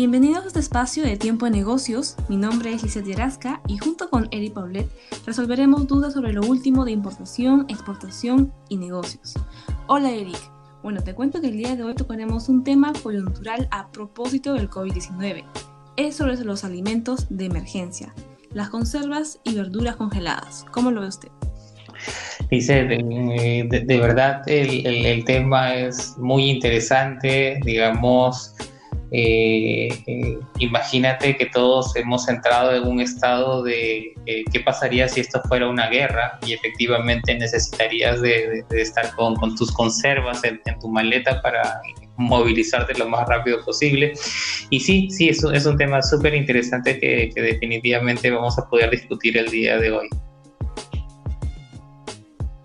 Bienvenidos a este espacio de Tiempo de Negocios. Mi nombre es Lizeth Yerasca y junto con Eric Paulet resolveremos dudas sobre lo último de importación, exportación y negocios. Hola Eric. Bueno, te cuento que el día de hoy tocaremos un tema coyuntural a propósito del COVID-19. Es sobre los alimentos de emergencia, las conservas y verduras congeladas. ¿Cómo lo ve usted? Dice, de, de, verdad el, el, tema es muy interesante, digamos, eh, eh, imagínate que todos hemos entrado en un estado de eh, qué pasaría si esto fuera una guerra y efectivamente necesitarías de, estar con, con, tus conservas en, tu maleta para movilizarte lo más rápido posible. Y sí, sí, es un, es un tema súper interesante que, que definitivamente vamos a poder discutir el día de hoy.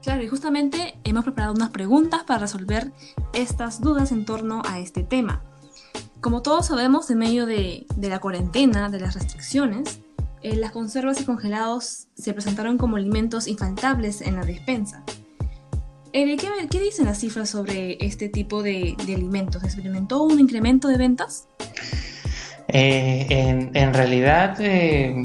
Claro, y justamente hemos preparado unas preguntas para resolver estas dudas en torno a este tema. Como todos sabemos, en medio de, la cuarentena, de las restricciones, eh, las conservas y congelados se presentaron como alimentos infaltables en la despensa. Eh, ¿qué, dicen las cifras sobre este tipo de, alimentos? ¿Experimentó un incremento de ventas? Eh, en, realidad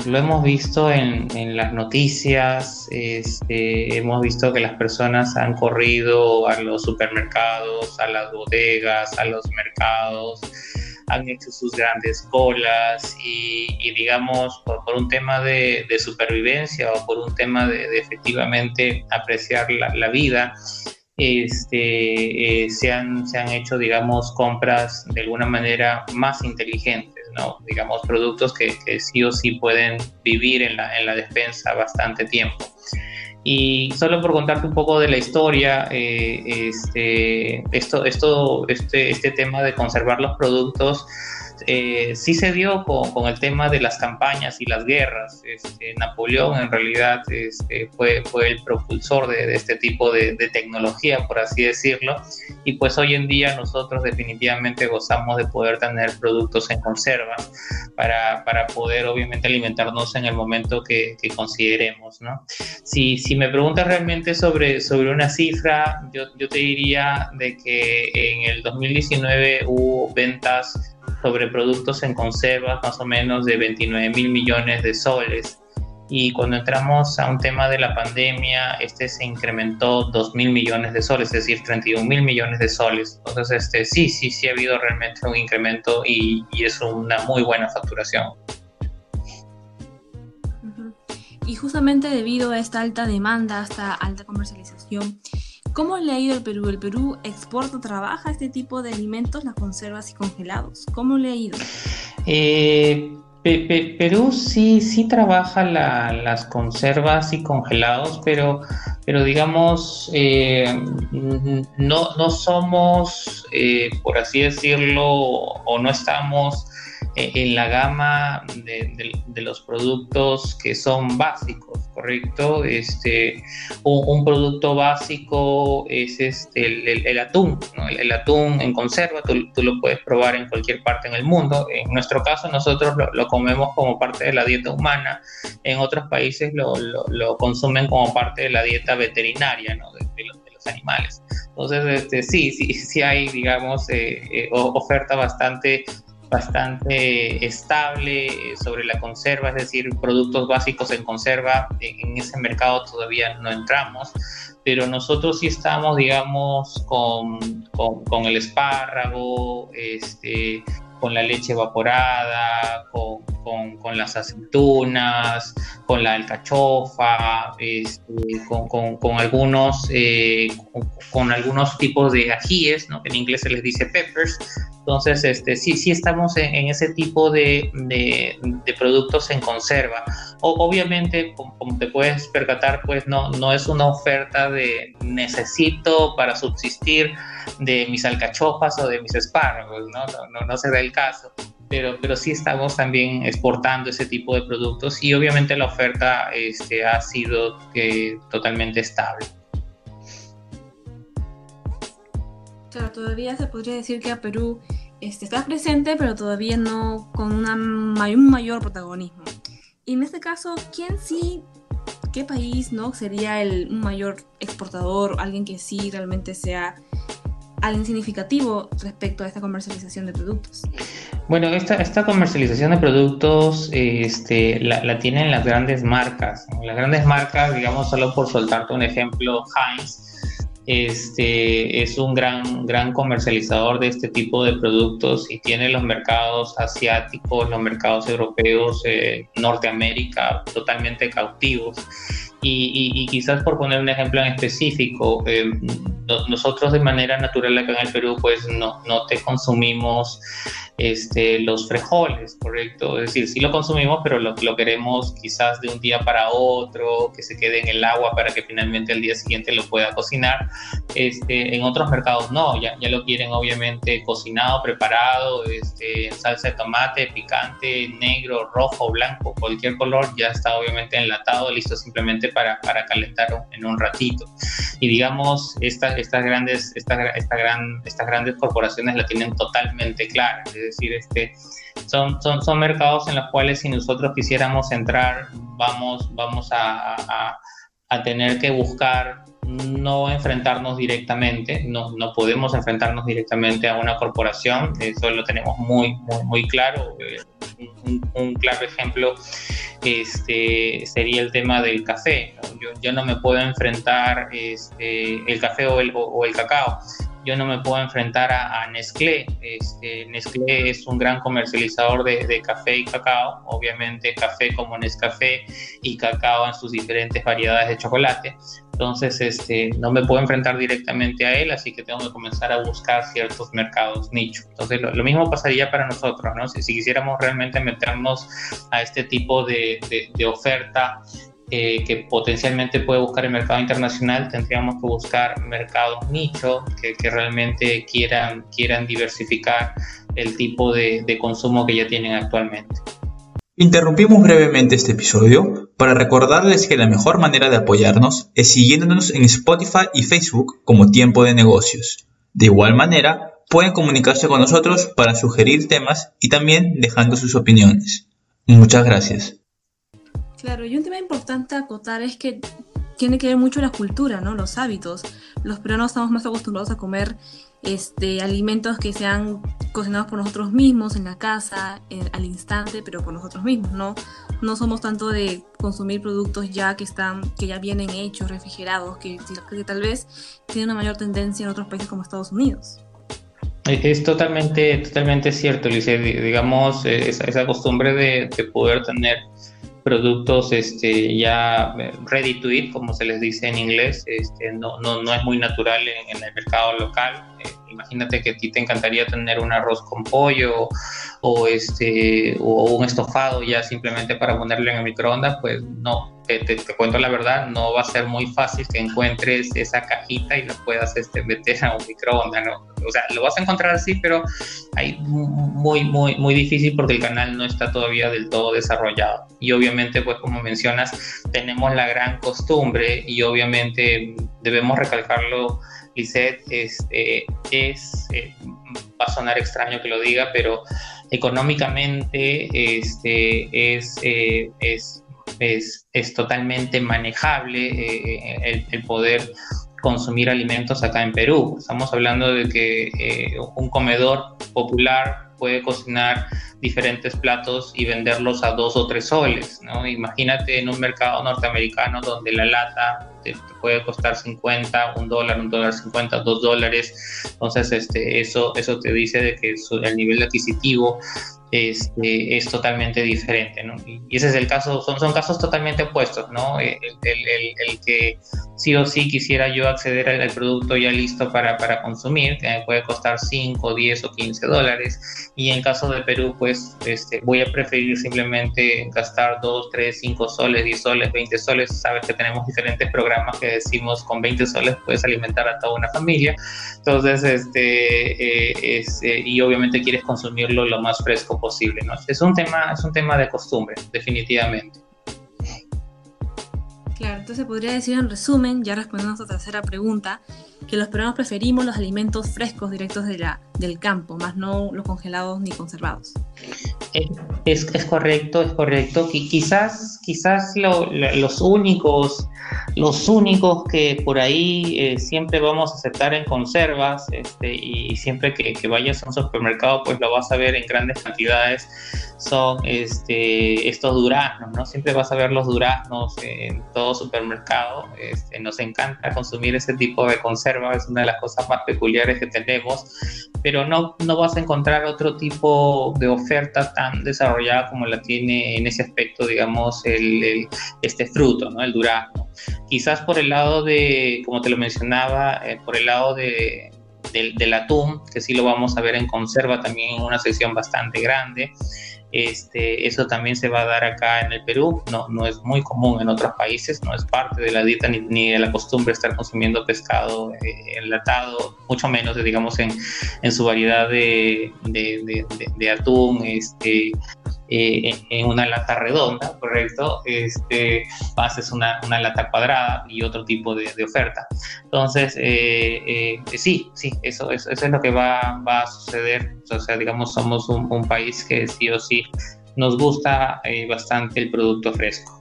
lo hemos visto en, las noticias, este, hemos visto que las personas han corrido a los supermercados, a las bodegas, a los mercados, han hecho sus grandes colas y, digamos, por, un tema de, supervivencia o por un tema de, efectivamente apreciar la, vida, este, eh, se, han, se han hecho, digamos, compras de alguna manera más inteligentes, ¿no? Digamos, productos que, que sí o sí pueden vivir en la, en la despensa bastante tiempo. Y solo por contarte un poco de la historia, eh, este, esto, esto, este, este tema de conservar los productos eh, sí se dio con, el tema de las campañas y las guerras. Este, Napoleón en realidad este, fue, fue el propulsor de, este tipo de, tecnología, por así decirlo, y pues hoy en día nosotros definitivamente gozamos de poder tener productos en conserva para, para poder obviamente alimentarnos en el momento que, consideremos. ¿no? Si, si me preguntas realmente sobre, sobre una cifra, yo, yo te diría de que en el 2019 hubo ventas sobre productos en conservas más o menos de 29 mil millones de soles. Y cuando entramos a un tema de la pandemia, este se incrementó 2 mil millones de soles, es decir, 31 mil millones de soles. Entonces, este, sí, sí, sí ha habido realmente un incremento y, y es una muy buena facturación. Y justamente debido a esta alta demanda, esta alta comercialización, ¿Cómo le ha ido al Perú? ¿El Perú exporta, trabaja este tipo de alimentos, las conservas y congelados? ¿Cómo le ha ido? Eh, Perú sí, sí trabaja las conservas y congelados, pero, pero digamos, eh, no, no somos, eh, por así decirlo, o no estamos en la gama de, los productos que son básicos, ¿correcto? Este, un, producto básico es este, el, atún, el, atún en conserva, tú, lo puedes probar en cualquier parte en el mundo. En nuestro caso nosotros lo, comemos como parte de la dieta humana, en otros países lo, consumen como parte de la dieta veterinaria ¿no? de, los, animales. Entonces, este, sí, sí, sí hay, digamos, eh, eh, oferta bastante bastante estable sobre la conserva, es decir, productos básicos en conserva, en ese mercado todavía no entramos, pero nosotros sí estamos, digamos, con, con, el espárrago, este, con la leche evaporada, con, con, las aceitunas, con la alcachofa, este, con, algunos, eh, con, algunos tipos de ajíes, ¿no? en inglés se les dice peppers, entonces, este, sí, sí estamos en, ese tipo de, productos en conserva. obviamente, como, te puedes percatar, pues no, no es una oferta de necesito para subsistir de mis alcachofas o de mis espárragos, ¿no? No, no, se da el caso. Pero, pero sí estamos también exportando ese tipo de productos y obviamente la oferta este, ha sido eh, totalmente estable. Claro, todavía se podría decir que a Perú este, está presente, pero todavía no con un mayor protagonismo. Y en este caso, ¿quién sí, qué país no sería el mayor exportador, alguien que sí realmente sea algo significativo respecto a esta comercialización de productos? Bueno, esta, esta comercialización de productos este, la, la, tienen las grandes marcas. Las grandes marcas, digamos, solo por soltarte un ejemplo, Heinz, este, es un gran, gran comercializador de este tipo de productos y tiene los mercados asiáticos, los mercados europeos, eh, Norteamérica totalmente cautivos. Y, quizás por poner un ejemplo en específico, eh, nosotros de manera natural acá en el Perú pues no, no te consumimos este, los frijoles, ¿correcto? Es decir, sí lo consumimos, pero lo, lo, queremos quizás de un día para otro, que se quede en el agua para que finalmente al día siguiente lo pueda cocinar. Este, en otros mercados no, ya, ya lo quieren obviamente cocinado, preparado, este, en salsa de tomate, picante, negro, rojo, blanco, cualquier color, ya está obviamente enlatado, listo simplemente para, para calentar en un ratito. Y digamos, estas, estas, grandes, esta, esta gran, estas grandes corporaciones la tienen totalmente clara. Decir, este, son, son, son mercados en los cuales si nosotros quisiéramos entrar, vamos, vamos a, a tener que buscar no enfrentarnos directamente, no, no, podemos enfrentarnos directamente a una corporación, eso lo tenemos muy, muy, claro. Un, un, claro ejemplo este, sería el tema del café. Yo, yo no me puedo enfrentar este, el café o el, o el cacao yo no me puedo enfrentar a, a Nestlé. Este, Nestlé es un gran comercializador de, de, café y cacao, obviamente café como Nescafé y cacao en sus diferentes variedades de chocolate. Entonces, este, no me puedo enfrentar directamente a él, así que tengo que comenzar a buscar ciertos mercados nicho. Entonces, lo, mismo pasaría para nosotros, ¿no? Si, si, quisiéramos realmente meternos a este tipo de, de, de oferta eh, que potencialmente puede buscar el mercado internacional, tendríamos que buscar mercados nicho que, que realmente quieran, quieran diversificar el tipo de, de consumo que ya tienen actualmente. Interrumpimos brevemente este episodio para recordarles que la mejor manera de apoyarnos es siguiéndonos en Spotify y Facebook como Tiempo de Negocios. De igual manera, pueden comunicarse con nosotros para sugerir temas y también dejando sus opiniones. Muchas gracias. Claro, y un tema importante a acotar es que tiene que ver mucho la cultura, ¿no? Los hábitos. Los peruanos estamos más acostumbrados a comer este, alimentos que sean cocinados por nosotros mismos en la casa, en, al instante, pero por nosotros mismos, ¿no? No somos tanto de consumir productos ya que están, que ya vienen hechos, refrigerados, que, que tal vez tienen una mayor tendencia en otros países como Estados Unidos. Es totalmente, totalmente cierto, Lice. Digamos, esa, esa costumbre de, de poder tener productos este, ya eh, ready to eat, como se les dice en inglés, este, no, no, no es muy natural en el mercado local. Eh, imagínate que a ti te encantaría tener un arroz con pollo o, este, o un estofado ya simplemente para ponerlo en el microondas, pues no, te, te, te, cuento la verdad, no va a ser muy fácil que encuentres esa cajita y la puedas este, meter a un microondas, ¿no? O sea, lo vas a encontrar así, pero hay muy, muy, muy difícil porque el canal no está todavía del todo desarrollado. Y obviamente, pues como mencionas, tenemos la gran costumbre y obviamente debemos recalcarlo, Lisette, este, es, eh, va a sonar extraño que lo diga, pero económicamente este, es, eh, es es, es totalmente manejable eh, el, el, poder consumir alimentos acá en Perú. Estamos hablando de que un comedor popular puede cocinar diferentes platos y venderlos a dos o tres soles. ¿no? Imagínate en un mercado norteamericano donde la lata te, puede costar 50, un dólar, un dólar 50, dos dólares. Entonces, este, eso, eso te dice de que el nivel adquisitivo este, es totalmente diferente, ¿no? Y ese es el caso, son, son casos totalmente opuestos, ¿no? El, el, el que sí o sí quisiera yo acceder al, al, producto ya listo para, para consumir, que me puede costar 5, 10 o 15 dólares, y en caso de Perú, pues este, voy a preferir simplemente gastar 2, 3, 5 soles, 10 soles, 20 soles, sabes que tenemos diferentes programas que decimos con 20 soles puedes alimentar a toda una familia, entonces, este, eh, es, eh, y obviamente quieres consumirlo lo más fresco posible, ¿no? Es un tema, es un tema de costumbre, definitivamente. Claro, entonces podría decir en resumen, ya respondiendo a nuestra tercera pregunta, que los peruanos preferimos los alimentos frescos directos de la, del campo, más no los congelados ni conservados. Es, es, correcto, es correcto. Quizás, quizás los únicos, los únicos que por ahí eh, siempre vamos a aceptar en conservas, este, y siempre que, vayas a un supermercado, pues lo vas a ver en grandes cantidades, son este, estos duraznos, ¿no? Siempre vas a ver los duraznos en todo supermercado. Este, nos encanta consumir ese tipo de conserva, es una de las cosas más peculiares que tenemos, pero no, no vas a encontrar otro tipo de oferta tan desarrollada como la tiene en ese aspecto, digamos, el, este fruto, ¿no? El durazno. Quizás por el lado de, como te lo mencionaba, eh, por el lado de, del, del, atún, que sí lo vamos a ver en conserva también en una sección bastante grande. Este, eso también se va a dar acá en el Perú, no, no es muy común en otros países, no es parte de la dieta ni, ni de la costumbre estar consumiendo pescado eh, enlatado, mucho menos, digamos, en, en su variedad de, de, de, de atún, este, eh, en una lata redonda, ¿correcto? Este, haces una, una lata cuadrada y otro tipo de, oferta. Entonces, eh, eh, sí, sí, eso, eso, es lo que va, va, a suceder. O sea, digamos, somos un, un país que sí o sí nos gusta bastante el producto fresco.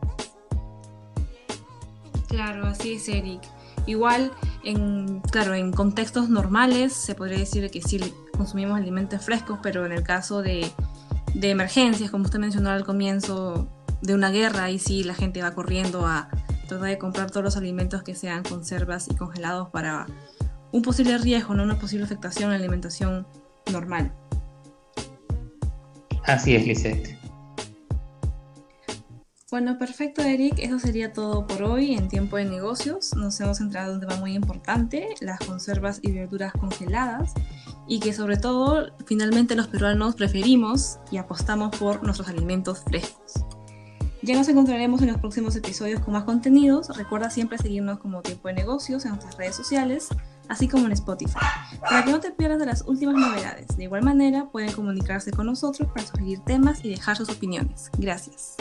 Claro, así es, Eric. Igual, en, claro, en contextos normales se podría decir que sí consumimos alimentos frescos, pero en el caso de de emergencias, como usted mencionó al comienzo de una guerra, y sí la gente va corriendo a tratar de comprar todos los alimentos que sean conservas y congelados para un posible riesgo, no una posible afectación a la alimentación normal. Así es, Lisette. Bueno, perfecto, Eric. Eso sería todo por hoy en Tiempo de Negocios. Nos hemos centrado en un tema muy importante, las conservas y verduras congeladas y que sobre todo finalmente los peruanos preferimos y apostamos por nuestros alimentos frescos. Ya nos encontraremos en los próximos episodios con más contenidos. Recuerda siempre seguirnos como Tiempo de Negocios en nuestras redes sociales, así como en Spotify, para que no te pierdas de las últimas novedades. De igual manera, pueden comunicarse con nosotros para sugerir temas y dejar sus opiniones. Gracias.